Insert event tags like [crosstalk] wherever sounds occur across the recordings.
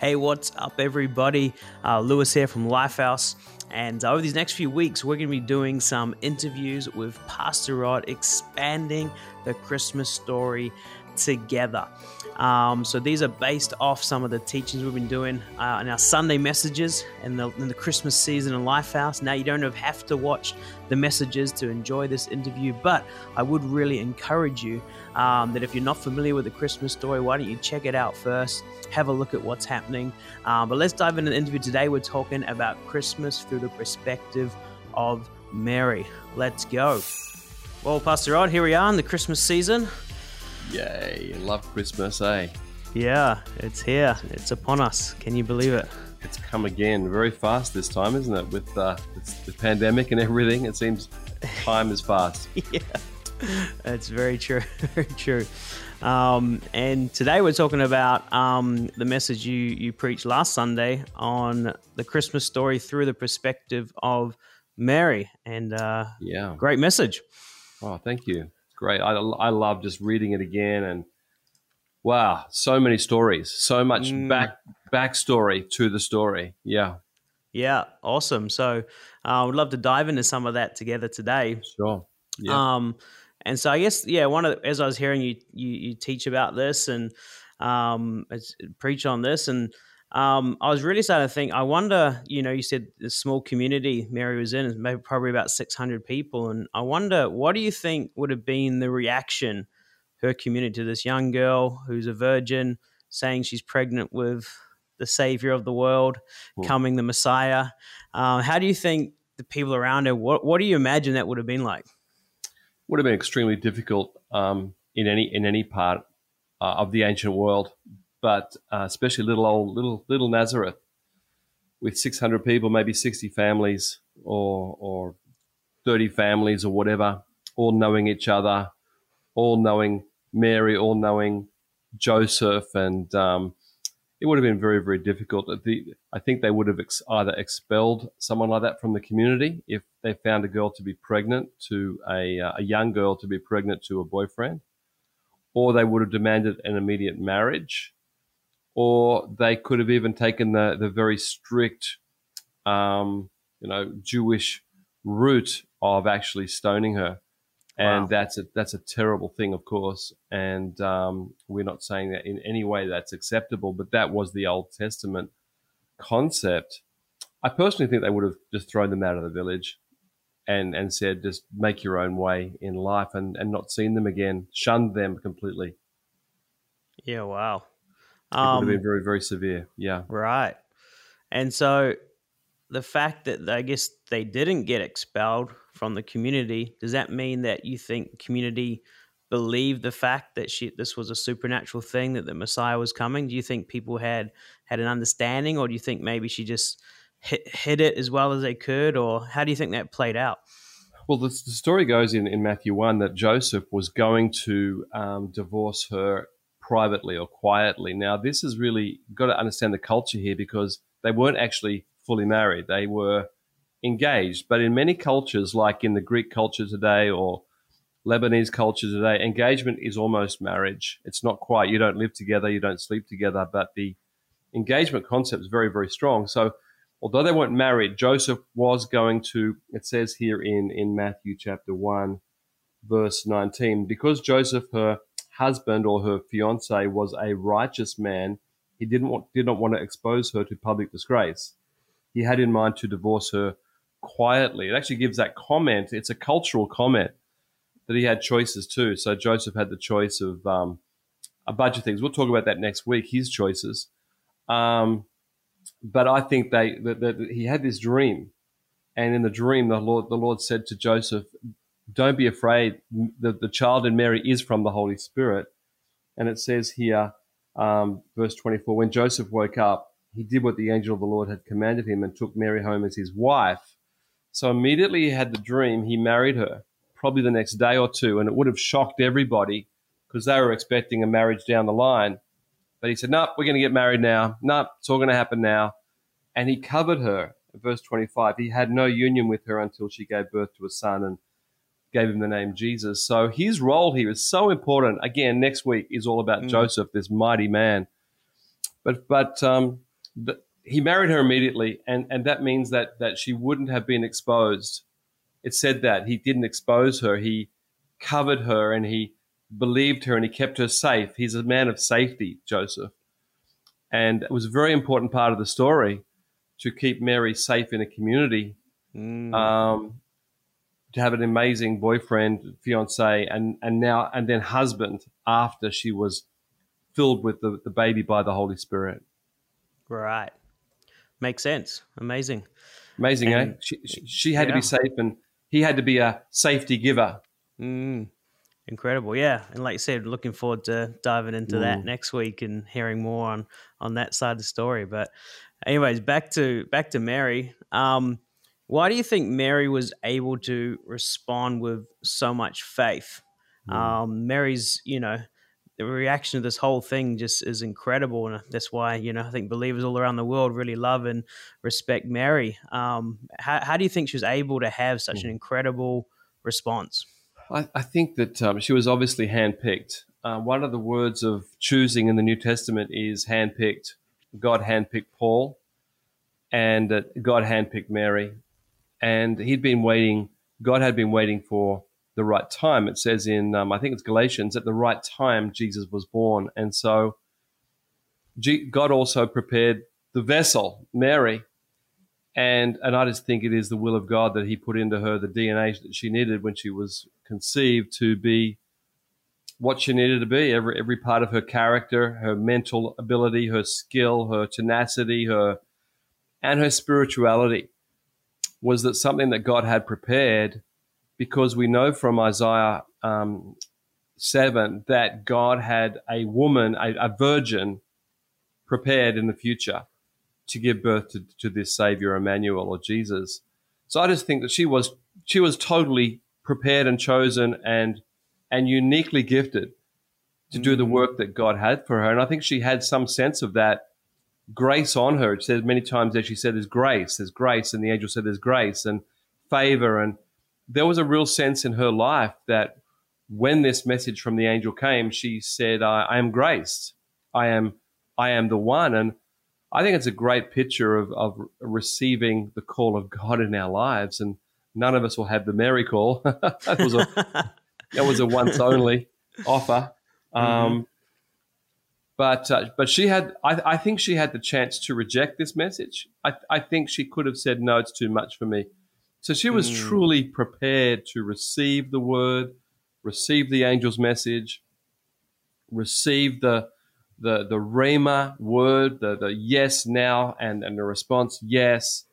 Hey, what's up, everybody? Uh, Lewis here from Lifehouse. And over these next few weeks, we're going to be doing some interviews with Pastor Rod, expanding the Christmas story together. Um, so these are based off some of the teachings we've been doing uh, in our Sunday messages and the, in the Christmas season in Lifehouse. Now you don't have to watch the messages to enjoy this interview, but I would really encourage you um, that if you're not familiar with the Christmas story, why don't you check it out first? Have a look at what's happening. Um, but let's dive into the interview today. We're talking about Christmas through the perspective of Mary. Let's go. Well, Pastor Rod, here we are in the Christmas season. Yay, love Christmas, eh? Yeah, it's here. It's upon us. Can you believe it? It's come again very fast this time, isn't it? With uh, the pandemic and everything, it seems [laughs] time is fast. yeah, that's very true. [laughs] Very true. Um, and today we're talking about um, the message you you preached last Sunday on the Christmas story through the perspective of Mary. And uh, yeah, great message. Oh, thank you great. I, I love just reading it again and wow, so many stories, so much mm. back backstory to the story. Yeah. Yeah, awesome. So uh, I would love to dive into some of that together today. Sure. Yeah. Um, and so I guess yeah, one of the, as I was hearing you you, you teach about this and um, preach on this and um, I was really starting to think. I wonder, you know, you said the small community Mary was in is maybe probably about six hundred people, and I wonder what do you think would have been the reaction her community to this young girl who's a virgin saying she's pregnant with the savior of the world, cool. coming the Messiah. Um, how do you think the people around her? What What do you imagine that would have been like? Would have been extremely difficult um, in any in any part uh, of the ancient world but uh, especially little old little little Nazareth with 600 people, maybe 60 families or or 30 families or whatever, all knowing each other, all knowing Mary, all knowing Joseph, and um, it would have been very very difficult. The, I think they would have ex- either expelled someone like that from the community if they found a girl to be pregnant to a, uh, a young girl to be pregnant to a boyfriend, or they would have demanded an immediate marriage or they could have even taken the, the very strict, um, you know, Jewish route of actually stoning her. And wow. that's a that's a terrible thing, of course. And um, we're not saying that in any way that's acceptable, but that was the Old Testament concept. I personally think they would have just thrown them out of the village and, and said, just make your own way in life and, and not seen them again, shunned them completely. Yeah, wow. Um, it would have been very, very severe. Yeah. Right. And so the fact that I guess they didn't get expelled from the community, does that mean that you think community believed the fact that she, this was a supernatural thing, that the Messiah was coming? Do you think people had had an understanding, or do you think maybe she just hit, hit it as well as they could, or how do you think that played out? Well, the, the story goes in, in Matthew 1 that Joseph was going to um, divorce her privately or quietly. Now, this is really got to understand the culture here because they weren't actually fully married. They were engaged. But in many cultures, like in the Greek culture today or Lebanese culture today, engagement is almost marriage. It's not quite. You don't live together, you don't sleep together, but the engagement concept is very, very strong. So, although they weren't married, Joseph was going to, it says here in, in Matthew chapter 1, verse 19, because Joseph, her husband or her fiance was a righteous man, he didn't want, did not want to expose her to public disgrace. He had in mind to divorce her quietly. It actually gives that comment. It's a cultural comment that he had choices too. So Joseph had the choice of um, a bunch of things. We'll talk about that next week. His choices. Um, but I think they that, that he had this dream, and in the dream, the Lord the Lord said to Joseph, don't be afraid. The, the child in Mary is from the Holy Spirit. And it says here, um, verse 24, when Joseph woke up, he did what the angel of the Lord had commanded him and took Mary home as his wife. So immediately he had the dream, he married her, probably the next day or two, and it would have shocked everybody because they were expecting a marriage down the line. But he said, Nope, we're going to get married now. Nope, it's all going to happen now. And he covered her. Verse 25, he had no union with her until she gave birth to a son. And gave him the name Jesus. So his role here is so important. Again, next week is all about mm. Joseph, this mighty man. But but um, the, he married her immediately, and, and that means that, that she wouldn't have been exposed. It said that he didn't expose her, he covered her and he believed her and he kept her safe. He's a man of safety, Joseph. And it was a very important part of the story to keep Mary safe in a community, mm. um, to have an amazing boyfriend, fiance, and, and now, and then husband after she was filled with the, the baby by the Holy Spirit. Right. Makes sense. Amazing. Amazing, eh? and, eh? She, she, she had yeah. to be safe and he had to be a safety giver. Mm. Incredible, yeah, and like you said, looking forward to diving into mm. that next week and hearing more on on that side of the story. But, anyways, back to back to Mary. Um, why do you think Mary was able to respond with so much faith? Mm. Um, Mary's, you know, the reaction to this whole thing just is incredible, and that's why you know I think believers all around the world really love and respect Mary. Um, how, how do you think she was able to have such an mm. incredible response? I, I think that um, she was obviously handpicked. Uh, one of the words of choosing in the New Testament is handpicked. God handpicked Paul, and uh, God handpicked Mary, and he'd been waiting. God had been waiting for the right time. It says in, um, I think it's Galatians, at the right time Jesus was born, and so G- God also prepared the vessel, Mary, and and I just think it is the will of God that He put into her the DNA that she needed when she was conceived to be what she needed to be. Every every part of her character, her mental ability, her skill, her tenacity, her and her spirituality was that something that God had prepared, because we know from Isaiah um, seven that God had a woman, a, a virgin, prepared in the future to give birth to, to this Savior, Emmanuel or Jesus. So I just think that she was she was totally prepared and chosen and and uniquely gifted to do the mm. work that God had for her. And I think she had some sense of that grace on her. It says many times as she said, there's grace, there's grace, and the angel said there's grace and favor. And there was a real sense in her life that when this message from the angel came, she said, I, I am graced. I am I am the one. And I think it's a great picture of, of receiving the call of God in our lives, and none of us will have the Mary call. [laughs] that was a that was a once only offer. [laughs] Mm-hmm. But uh, but she had I, I, think she had the chance to reject this message. I, I think she could have said no, it's too much for me. So she was mm. truly prepared to receive the word, receive the angel's message, receive the the the rhema word, the the yes now, and and the response yes.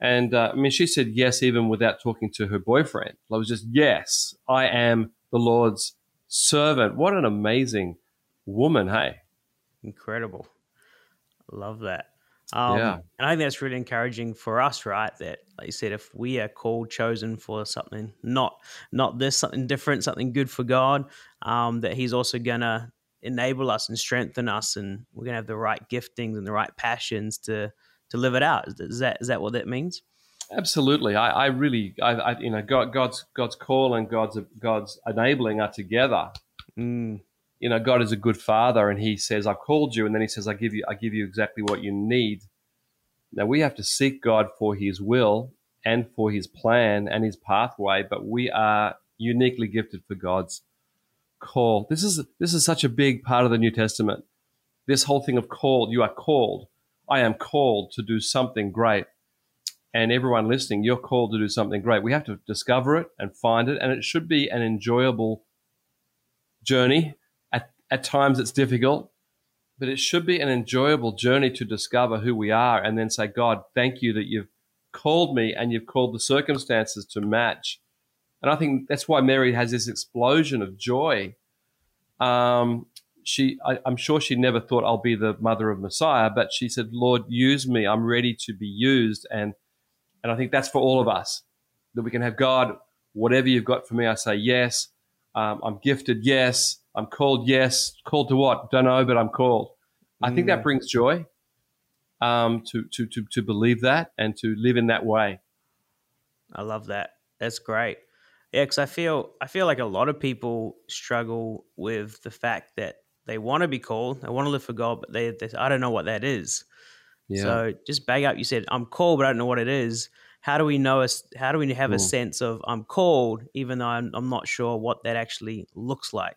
And uh, I mean, she said yes even without talking to her boyfriend. It was just yes, I am the Lord's servant. What an amazing woman, hey! Incredible, love that. Um, yeah. And I think that's really encouraging for us, right? That, like you said, if we are called, chosen for something, not not this, something different, something good for God, um, that He's also gonna enable us and strengthen us, and we're gonna have the right giftings and the right passions to to live it out. Is that is that what that means? Absolutely. I, I really, I, I, you know, God, God's God's call and God's God's enabling are together. Mm. You know, God is a good Father, and He says, "I've called you," and then He says, "I give you, I give you exactly what you need." Now we have to seek God for His will and for His plan and His pathway, but we are uniquely gifted for God's call. This is this is such a big part of the New Testament. This whole thing of called, you are called. I am called to do something great. And everyone listening, you're called to do something great. We have to discover it and find it, and it should be an enjoyable journey. At, times it's difficult, but it should be an enjoyable journey to discover who we are and then say, God, thank you that you've called me and you've called the circumstances to match and I think that's why Mary has this explosion of joy. Um, she, I, am sure she never thought I'll be the mother of Messiah, but she said, "Lord, use me. I'm ready to be used." And and I think that's for all of us that we can have God. Whatever you've got for me, I say yes. Um, I'm gifted, yes. I'm called, yes. Called to what? Don't know, but I'm called. I think that mm. brings joy um, to, to, to, to believe that and to live in that way. I love that. That's great. Yeah, because I feel I feel like a lot of people struggle with the fact that they want to be called, they want to live for God, but they, they I don't know what that is. Yeah. So just bag up. You said I'm called, but I don't know what it is. How do we know us? How do we have a sense of I'm called, even though I'm, I'm not sure what that actually looks like?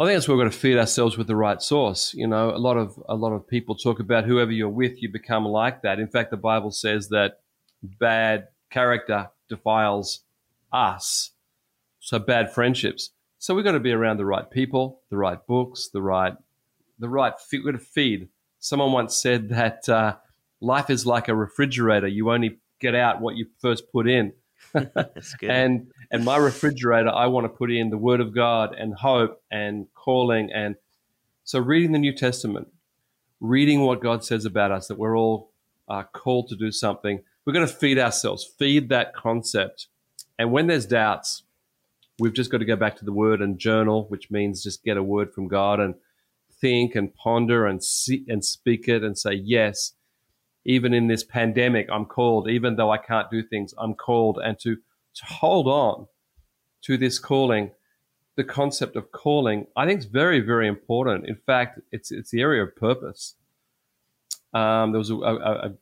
I think that's where we've got to feed ourselves with the right source. You know, a lot of a lot of people talk about whoever you're with, you become like that. In fact, the Bible says that bad character defiles us. So bad friendships. So we've got to be around the right people, the right books, the right, the right. We've got to feed. Someone once said that uh, life is like a refrigerator. You only get out what you first put in. [laughs] That's good. and and my refrigerator, I want to put in the Word of God and hope and calling and so reading the New Testament, reading what God says about us that we're all uh, called to do something. We're going to feed ourselves, feed that concept. And when there's doubts, we've just got to go back to the word and journal, which means just get a word from God and think and ponder and see and speak it and say, yes, even in this pandemic, I'm called, even though I can't do things, I'm called and to, to hold on to this calling, the concept of calling, I think is very, very important. In fact, it's, it's the area of purpose. Um, there was a, a,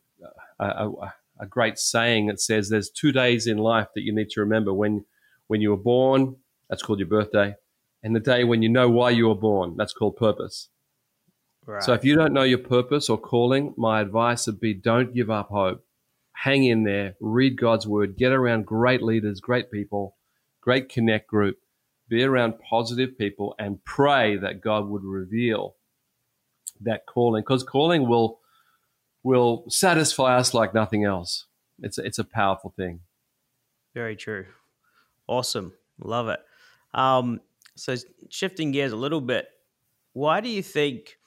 a, a great saying that says there's two days in life that you need to remember when when you were born, that's called your birthday, and the day when you know why you were born, that's called purpose. Right. So if you don't know your purpose or calling, my advice would be don't give up hope. Hang in there, read God's word, get around great leaders, great people, great connect group, be around positive people and pray that God would reveal that calling because calling will will satisfy us like nothing else. It's a, it's a powerful thing. Very true. Awesome. Love it. Um, so, shifting gears a little bit, why do you think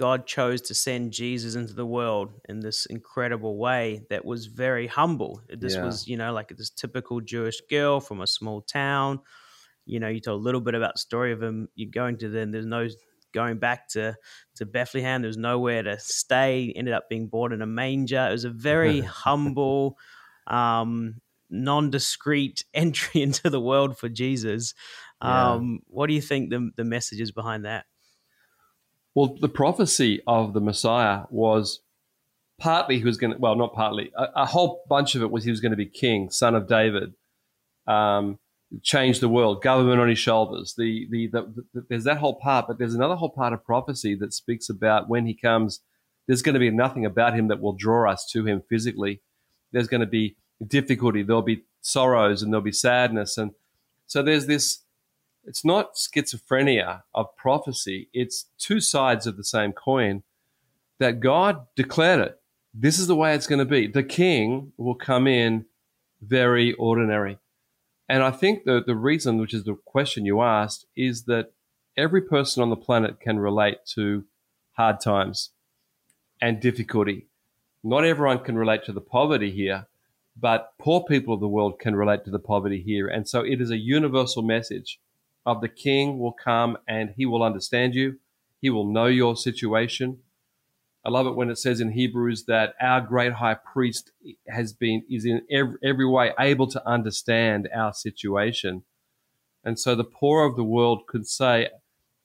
God chose to send Jesus into the world in this incredible way that was very humble? This yeah. was, you know, like this typical Jewish girl from a small town. You know, you told a little bit about the story of him. You're going to then, there's no going back to, to Bethlehem. There was nowhere to stay. Ended up being born in a manger. It was a very [laughs] humble, um, non-discreet [laughs] entry into the world for Jesus. Yeah. Um, what do you think the the message is behind that? Well, the prophecy of the Messiah was partly he was going to, well, not partly, a, a, whole bunch of it was he was going to be king, son of David, um, change the world, government on his shoulders. The, the, the, the, there's that whole part, but there's another whole part of prophecy that speaks about when he comes, there's going to be nothing about him that will draw us to him physically. There's going to be difficulty, there'll be sorrows and there'll be sadness. And so there's this, it's not schizophrenia of prophecy, it's two sides of the same coin that God declared it. This is the way it's going to be. The king will come in very ordinary. And I think the, the reason, which is the question you asked, is that every person on the planet can relate to hard times and difficulty. Not everyone can relate to the poverty here, but poor people of the world can relate to the poverty here. And so it is a universal message of the king will come and he will understand you. He will know your situation. I love it when it says in Hebrews that our great high priest has been, is in every, every way able to understand our situation. And so the poor of the world could say,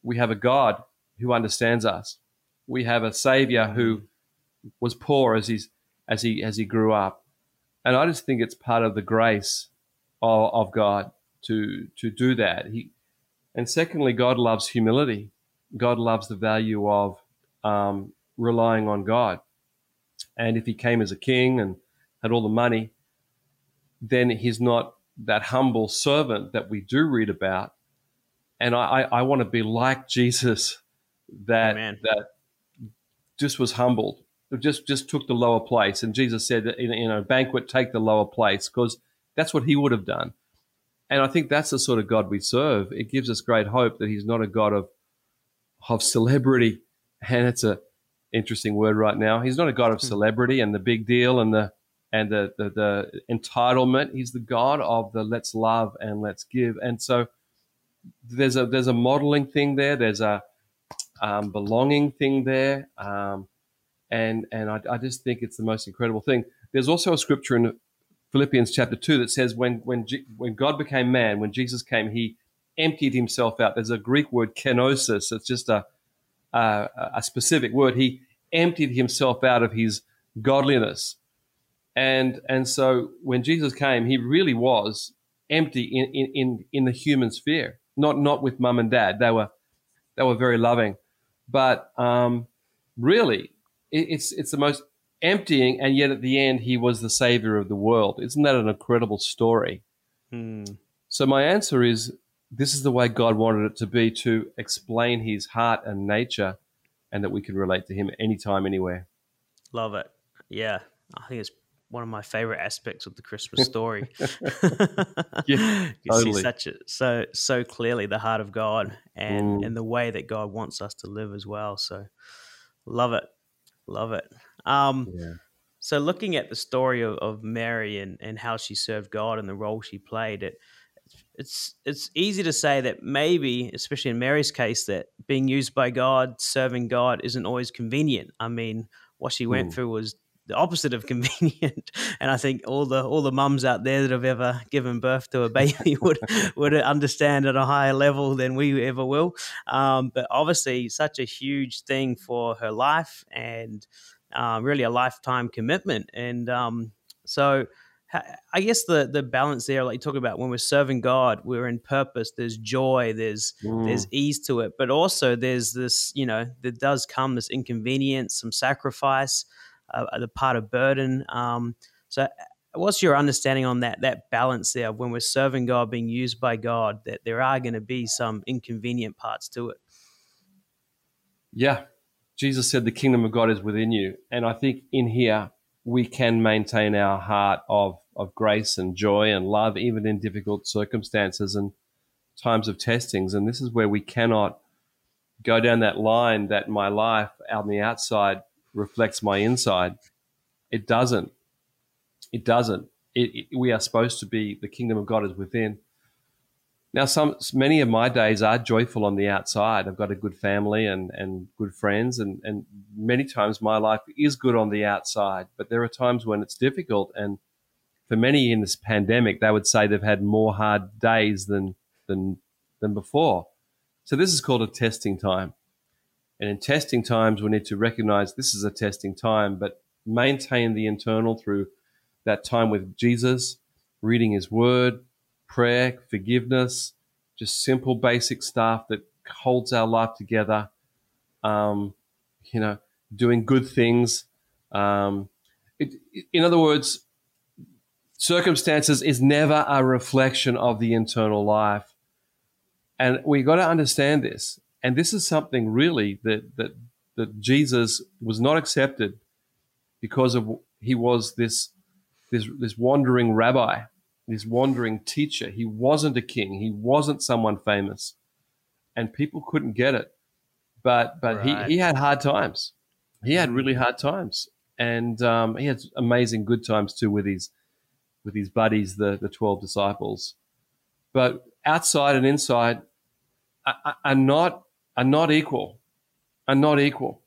we have a God who understands us. We have a savior who was poor as he's, as he, as he grew up. And I just think it's part of the grace of, of God to to do that. He, and secondly, God loves humility. God loves the value of um, relying on God. And if he came as a king and had all the money, then he's not that humble servant that we do read about. And I, I, I want to be like [laughs] Jesus, that Amen. that just was humbled just just took the lower place. And Jesus said that in, a banquet, take the lower place because that's what he would have done. And I think that's the sort of God we serve. It gives us great hope that he's not a God of of celebrity. And it's a interesting word right now. He's not a God of hmm. celebrity and the big deal and the and the, the, the entitlement. He's the God of the let's love and let's give. And so there's a there's a modeling thing there. There's a um, belonging thing there. Um, and and I, I, just think it's the most incredible thing. There's also a scripture in Philippians chapter two that says when when when God became man, when Jesus came, he emptied himself out. There's a Greek word kenosis. It's just a a, a specific word. He emptied himself out of his godliness. And, and so when Jesus came, he really was empty in, in, in, in the human sphere, not, not with mum and dad. They were, they were very loving. But um, really, it, it's, it's the most emptying, and yet at the end, he was the savior of the world. Isn't that an incredible story? Hmm. So my answer is this is the way God wanted it to be to explain his heart and nature and that we can relate to him anytime, anywhere. Love it. Yeah. I think it's one of my favorite aspects of the Christmas [laughs] story. yeah, [laughs] you totally. see such a, so so clearly the heart of God and Mm. and the way that God wants us to live as well. So love it, love it. Um, Yeah. so looking at the story of, of Mary and, and how she served God and the role she played, it it's it's easy to say that maybe, especially in Mary's case, that being used by God, serving God, isn't always convenient. I mean, what she went Mm. through was the opposite of [laughs] convenient, and I think all the all the mums out there that have ever given birth to a baby [laughs] would would understand at a higher level than we ever will. Um, but obviously, such a huge thing for her life and um, really a lifetime commitment. And um, so, I guess the the balance there, like you talk about, when we're serving God, we're in purpose. There's joy. There's Mm. there's ease to it, but also there's this, you know, there does come this inconvenience, some sacrifice, uh, the part of burden. Um, so, what's your understanding on that that balance there of when we're serving God, being used by God, that there are going to be some inconvenient parts to it? Yeah. Jesus said the kingdom of God is within you. And I think in here, we can maintain our heart of, of grace and joy and love, even in difficult circumstances and times of testings. And this is where we cannot go down that line that my life on the outside reflects my inside. It doesn't. It doesn't. It, it, we are supposed to be, the kingdom of God is within. Now, some many of my days are joyful on the outside. I've got a good family and, and good friends, and, and many times my life is good on the outside. But there are times when it's difficult, and for many in this pandemic, they would say they've had more hard days than than than before. So this is called a testing time, and in testing times, we need to recognize this is a testing time, but maintain the internal through that time with Jesus, reading His Word, prayer, forgiveness, just simple basic stuff that holds our life together. Um, you know, doing good things. Um, it, in other words, circumstances is never a reflection of the internal life, and we got to understand this. And this is something really that that that Jesus was not accepted because of he was this this this wandering rabbi this wandering teacher. He wasn't a king. He wasn't someone famous, and people couldn't get it. But but Right. he, he had hard times. He had really hard times, and um, he had amazing good times too with his with his buddies, the the twelve disciples. But outside and inside are, are- are not are not equal, are not equal,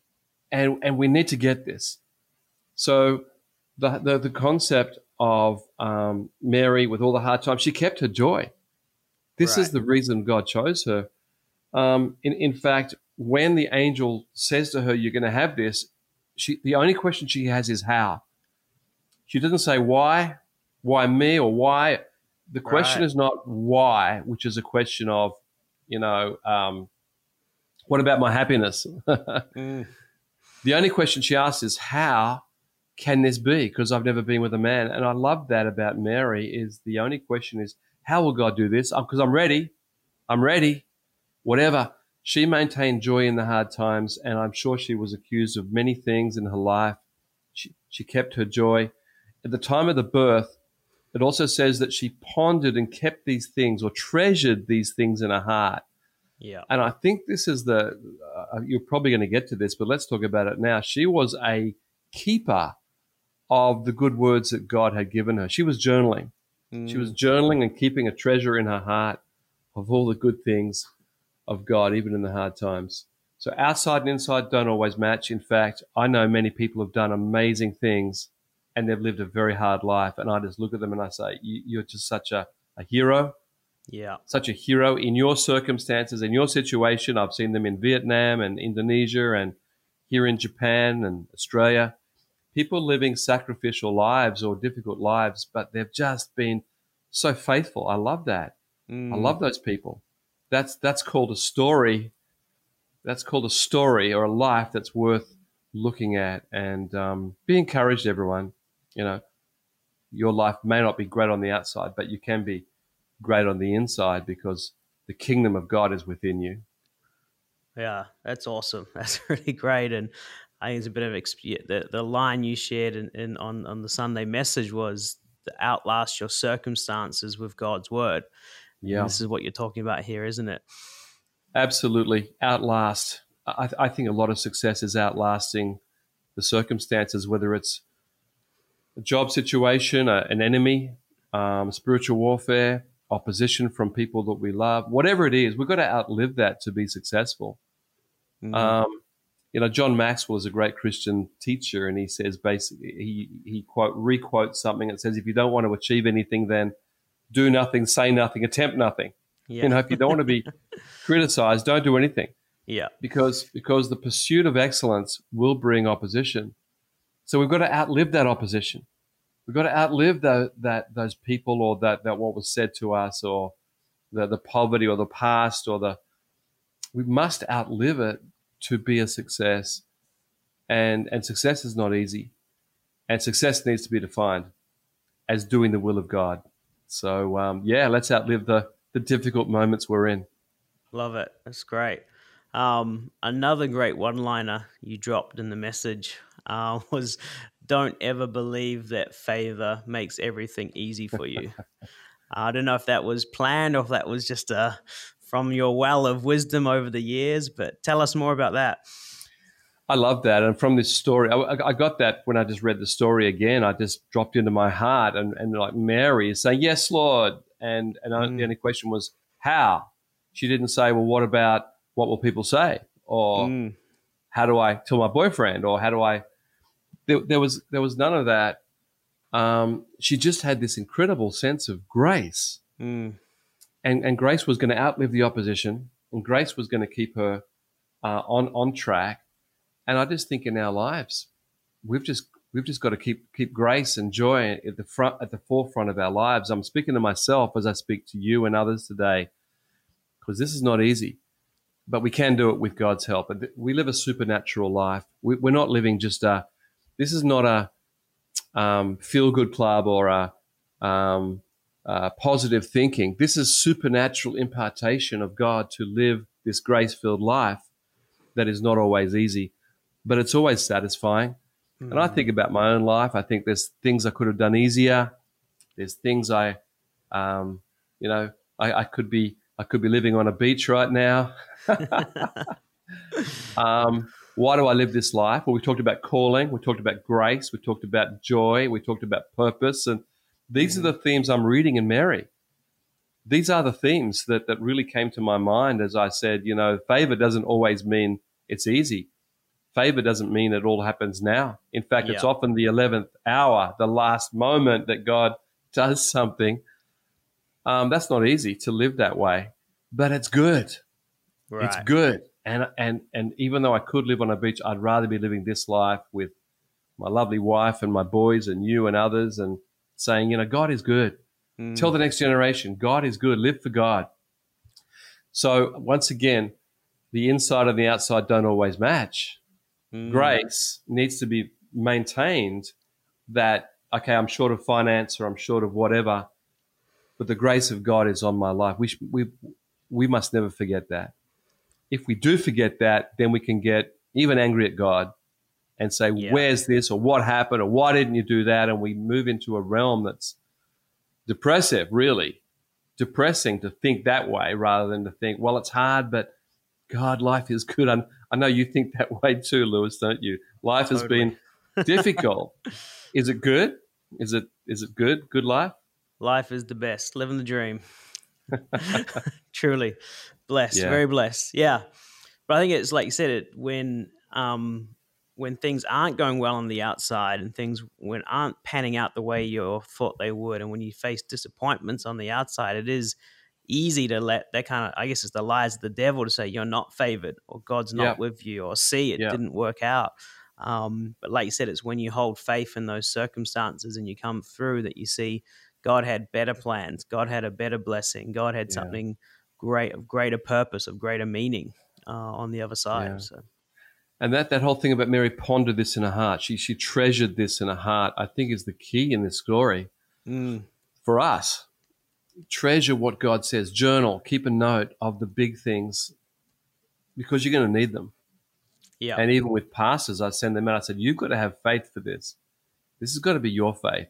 and and we need to get this. So the the, the concept of um, Mary with all the hard times, she kept her joy. This is the reason God chose her. Um, in, in fact, when the angel says to her, "You're going to have this," she the only question she has is how. She doesn't say why, why me, or why. The question Right. is not why, which is a question of, you know, um, what about my happiness? [laughs] Mm. The only question she asks is how can this be? Because I've never been with a man, and I love that about Mary. Is the only question is how will God do this? Because I'm ready, I'm ready, whatever. She maintained joy in the hard times, and I'm sure she was accused of many things in her life. She, she kept her joy. At the time of the birth, it also says that she pondered and kept these things or treasured these things in her heart. Yeah. And I think this is the, uh, you're probably going to get to this, but let's talk about it now. She was a keeper of the good words that God had given her. She was journaling. She was mm. journaling and keeping a treasure in her heart of all the good things of God, even in the hard times. So outside and inside don't always match. In fact, I know many people have done amazing things and they've lived a very hard life. And I just look at them and I say, you, you're just such a, a hero Yeah. such a hero in your circumstances, in your situation. I've seen them in Vietnam and Indonesia and here in Japan and Australia, people living sacrificial lives or difficult lives, but they've just been so faithful. I love that. Mm. I love those people. That's that's called a story. That's called a story or a life that's worth looking at and um, be encouraged, everyone. You know, your life may not be great on the outside, but you can be great on the inside because the kingdom of God is within you. Yeah, that's awesome. [laughs] That's really great, and I think it's a bit of the the line you shared in, in on on the Sunday message was outlast your circumstances with God's word. Yeah, and this is what you're talking about here, isn't it? Absolutely, outlast. I, I think a lot of success is outlasting the circumstances, whether it's a job situation, a, an enemy, um, spiritual warfare, opposition from people that we love, whatever it is, we've got to outlive that to be successful. Mm-hmm. Um, you know, John Maxwell is a great Christian teacher, and he says basically he he quote requotes something that says, "If you don't want to achieve anything, then do nothing, say nothing, attempt nothing." Yeah. You know, if you don't want to be [laughs] criticized, don't do anything. Yeah, because because the pursuit of excellence will bring opposition. So we've got to outlive that opposition. We've got to outlive the, that those people or that, that what was said to us or the, the poverty or the past or the we must outlive it to be a success. And and success is not easy. And success needs to be defined as doing the will of God. So um, yeah, let's outlive the the difficult moments we're in. Love it. That's great. Um, another great one liner you dropped in the message uh, [laughs] was don't ever believe that favor makes everything easy for you. [laughs] I don't know if that was planned or if that was just uh, from your well of wisdom over the years, but tell us more about that. I love that. And from this story, I, I, got that when I just read the story again. I just dropped into my heart. And, and like Mary is saying, Yes, Lord. And, and mm. the only question was, How? She didn't say, Well, what about what will people say? Or mm. how do I tell my boyfriend? Or how do I there, there was there was none of that. Um, she just had this incredible sense of grace, mm. And and grace was going to outlive the opposition, and grace was going to keep her uh, on on track. And I just think in our lives, we've just we've just got to keep keep grace and joy at the front at the forefront of our lives. I'm speaking to myself as I speak to you and others today, because this is not easy, but we can do it with God's help. We live a supernatural life. We're not living just a this is not a um, feel good club or a um, uh, positive thinking. This is supernatural impartation of God to live this grace filled life that is not always easy, but it's always satisfying. Mm. And I think about my own life. I think there's things I could have done easier. There's things I, um, you know, I, I, could be I could be living on a beach right now. [laughs] um, why do I live this life? Well, we talked about calling, we talked about grace, we talked about joy, we talked about purpose. And these mm-hmm. are the themes I'm reading in Mary. These are the themes that, that really came to my mind as I said, you know, favor doesn't always mean it's easy. Favor doesn't mean it all happens now. In fact, yeah. it's often the 11th hour, the last moment that God does something. Um, that's not easy to live that way, but it's good. Right. It's good and and and even though I could live on a beach, I'd rather be living this life with my lovely wife and my boys and you and others, and saying, you know, God is good. Mm. Tell the next generation, God is good. Live for God. So once again, the inside and the outside don't always match. Mm. Grace needs to be maintained. That okay, I'm short of finance or I'm short of whatever, but the grace of God is on my life. We we we must never forget that if we do forget that, then we can get even angry at God and say, yeah. where's this or what happened or why didn't you do that? And we move into a realm that's depressive, really depressing to think that way rather than to think, well, it's hard, but God, life is good. i i know you think that [laughs] way too, Lewis, don't you? Life has been difficult. is it good? Is it is it good? Good life? Life is the best. Living the dream. [laughs] Truly. Blessed, yeah. very blessed. Yeah. But I think it's like you said, it when um when things aren't going well on the outside and things when aren't panning out the way you thought they would, and when you face disappointments on the outside, it is easy to let that kind of I guess it's the lies of the devil to say you're not favored or God's not Yeah. with you or see it Yeah. didn't work out. Um, but like you said, it's when you hold faith in those circumstances and you come through that you see God had better plans, God had a better blessing, God had Yeah. something great of greater purpose, of greater meaning uh, on the other side. So And that, that whole thing about Mary pondered this in her heart, she, she treasured this in her heart, I think is the key in this story mm, for us. Treasure what God says, journal, keep a note of the big things because you're going to need them. yeah, And even with pastors, I send them out. I said, You've got to have faith for this. This has got to be your faith.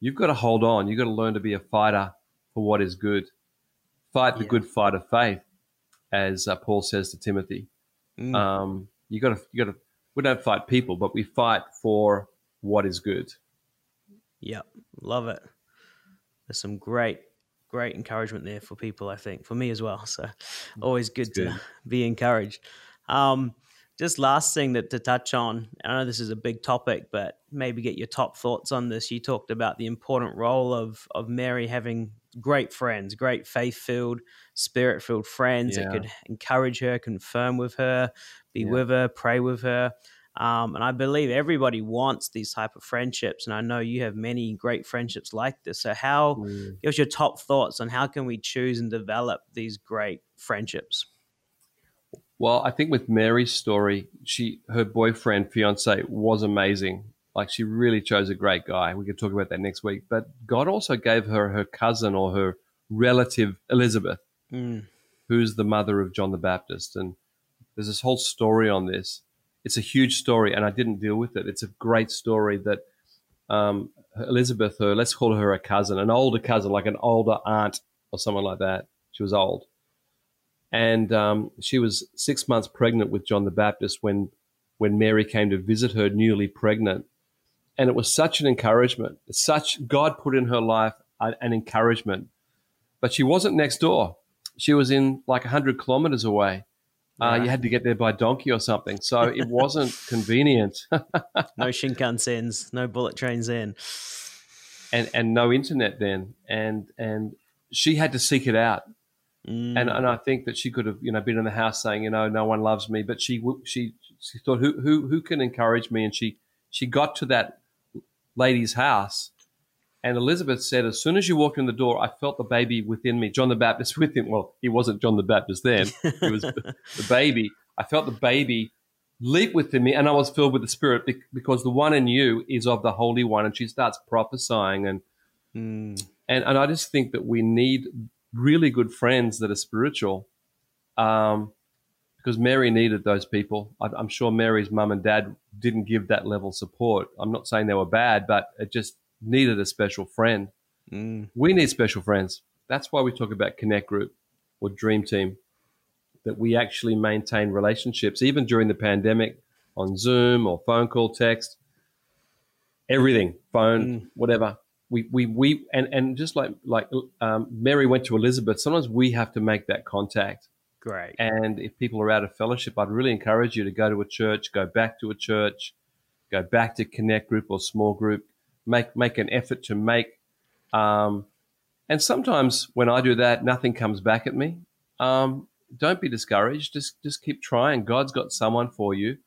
You've got to hold on. You've got to learn to be a fighter for what is good. Fight the Yeah. good fight of faith, as uh, Paul says to Timothy. mm, Um, you got to, you got to. We don't fight people, but we fight for what is good. yeah, love it. There's some great, great encouragement there for people. I think for me as well. So always good, good. to be encouraged. Um, just last thing that to touch on. I know this is a big topic, but maybe get your top thoughts on this. You talked about the important role of of Mary having great friends, great faith filled, spirit filled friends that could encourage her, confirm with her, be Yeah. with her, pray with her. Um, and I believe everybody wants these type of friendships, and I know you have many great friendships like this. So, how Mm. give us your top thoughts on how can we choose and develop these great friendships? Well, I think with Mary's story, she her boyfriend, fiance was amazing. Like she really chose a great guy. We could talk about that next week. But God also gave her her cousin or her relative Elizabeth, Mm, who's the mother of John the Baptist. And there's this whole story on this. It's a huge story, and I didn't deal with it. It's a great story that um, Elizabeth, her let's call her a cousin, an older cousin, like an older aunt or someone like that. She was old, and um, she was six months pregnant with John the Baptist when when Mary came to visit her, newly pregnant, and it was such an encouragement. Such God put in her life an encouragement, but she wasn't next door. She was in like hundred kilometers away. Uh, you had to get there by donkey or something, so it wasn't [laughs] convenient. no [laughs] Shinkansens, no bullet trains in. and and no internet then, and and she had to seek it out. Mm, And and I think that she could have you know been in the house saying you know no one loves me, but she she she thought who who who can encourage me, and she she got to that lady's house. And Elizabeth said, as soon as you walked in the door, I felt the baby within me. John the Baptist with him. Well, he wasn't John the Baptist then. He was the [laughs] baby. I felt the baby leap within me, and I was filled with the Spirit because the one in you is of the Holy One. And she starts prophesying, and mm, and and I just think that we need really good friends that are spiritual, um, because Mary needed those people. I, I'm sure Mary's mum and dad didn't give that level of support. I'm not saying they were bad, but it just needed a special friend. mm, We need special friends. That's why we talk about Connect Group or Dream Team, that we actually maintain relationships, even during the pandemic, on Zoom or phone call, text, everything, phone, Mm. whatever. We, we, we, and, and just like, like um, Mary went to Elizabeth, sometimes we have to make that contact. great. And if people are out of fellowship, I'd really encourage you to go to a church, go back to a church, go back to Connect Group or small group, make make an effort to make. Um, and sometimes when I do that, nothing comes back at me. Um, don't be discouraged. Just just keep trying. God's got someone for you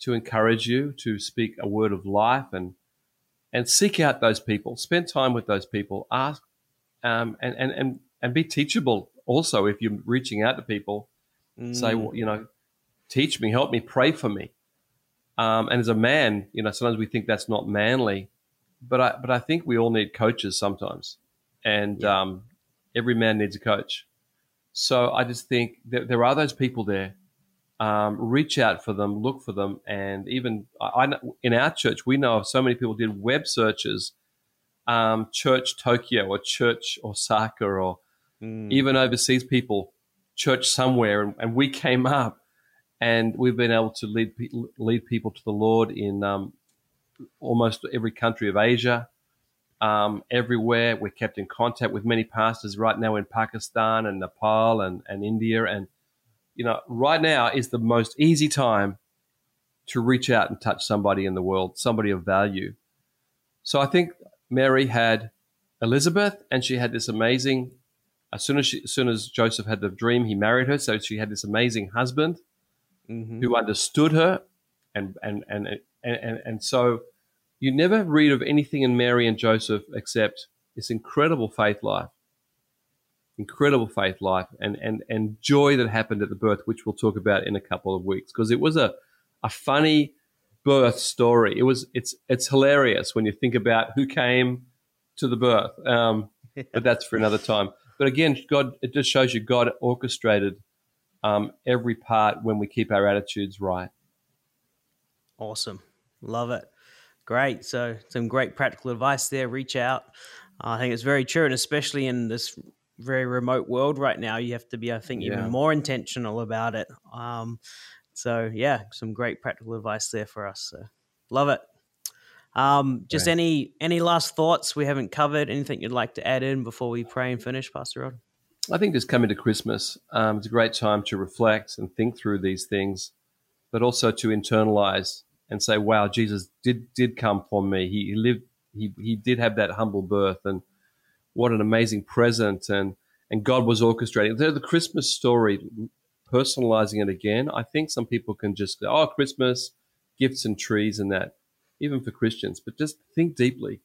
to encourage you to speak a word of life and and seek out those people. Spend time with those people. Ask um, and, and and and be teachable. Also, if you're reaching out to people, say, Mm, well, you know, teach me, help me, pray for me. Um, and as a man, you know, sometimes we think that's not manly, but I, but I think we all need coaches sometimes, and Yeah. um, every man needs a coach. So I just think that there are those people there. Um, reach out for them, look for them, and even I, I in our church, we know of so many people did web searches, um, Church Tokyo or Church Osaka or mm, even overseas people, church somewhere, and, and we came up, and we've been able to lead lead people to the Lord in um, almost every country of Asia, um, everywhere. We're kept in contact with many pastors right now in Pakistan and Nepal and, and India, and you know, right now is the most easy time to reach out and touch somebody in the world, somebody of value. So I think Mary had Elizabeth, and she had this amazing as soon as she, as soon as Joseph had the dream, he married her. So she had this amazing husband mm-hmm. who understood her, and and and and and, and so you never read of anything in Mary and Joseph except this incredible faith life, incredible faith life, and and and joy that happened at the birth, which we'll talk about in a couple of weeks, because it was a a funny birth story. It was it's it's hilarious when you think about who came to the birth. Um, [laughs] but that's for another time. But again, God, it just shows you God orchestrated um, every part when we keep our attitudes right. Awesome. Love it. Great. So, some great practical advice there. Reach out. I think it's very true. And especially in this very remote world right now, you have to be, I think, yeah. even more intentional about it. Um, so, yeah, some great practical advice there for us. So, love it. Um, just right. any any last thoughts we haven't covered? Anything you'd like to add in before we pray and finish, Pastor Rod? I think just coming to Christmas, um, it's a great time to reflect and think through these things, but also to internalize and say, "Wow, Jesus did did come for me. He, he lived. He he did have that humble birth, and what an amazing present! And and God was orchestrating the, the Christmas story, personalizing it again. I think some people can just go, "Oh, Christmas, gifts and trees and that." even for Christians, but just think deeply.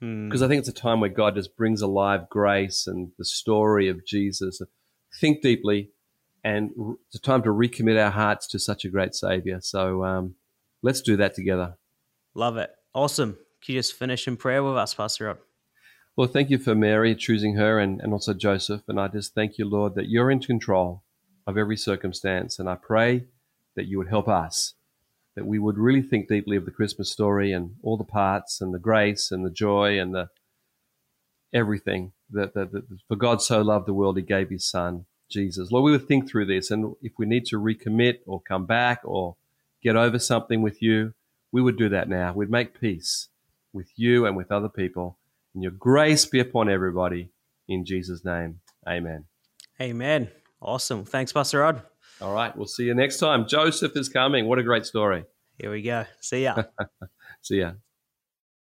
Because mm. I think it's a time where God just brings alive grace and the story of Jesus. Think deeply, and it's a time to recommit our hearts to such a great Savior. So um, let's do that together. Love it. Awesome. Can you just finish in prayer with us, Pastor Rod? Well, thank you for Mary choosing her and, and also Joseph. And I just thank you, Lord, that you're in control of every circumstance. And I pray that you would help us that we would really think deeply of the Christmas story and all the parts and the grace and the joy and the everything that, that, that for God so loved the world, he gave his son, Jesus. Lord, we would think through this. And if we need to recommit or come back or get over something with you, we would do that now. We'd make peace with you and with other people. And your grace be upon everybody. In Jesus' name, amen. Amen. Awesome. Thanks, Pastor Rod. All right. We'll see you next time. Joseph is coming. What a great story. Here we go. See ya. [laughs] see ya.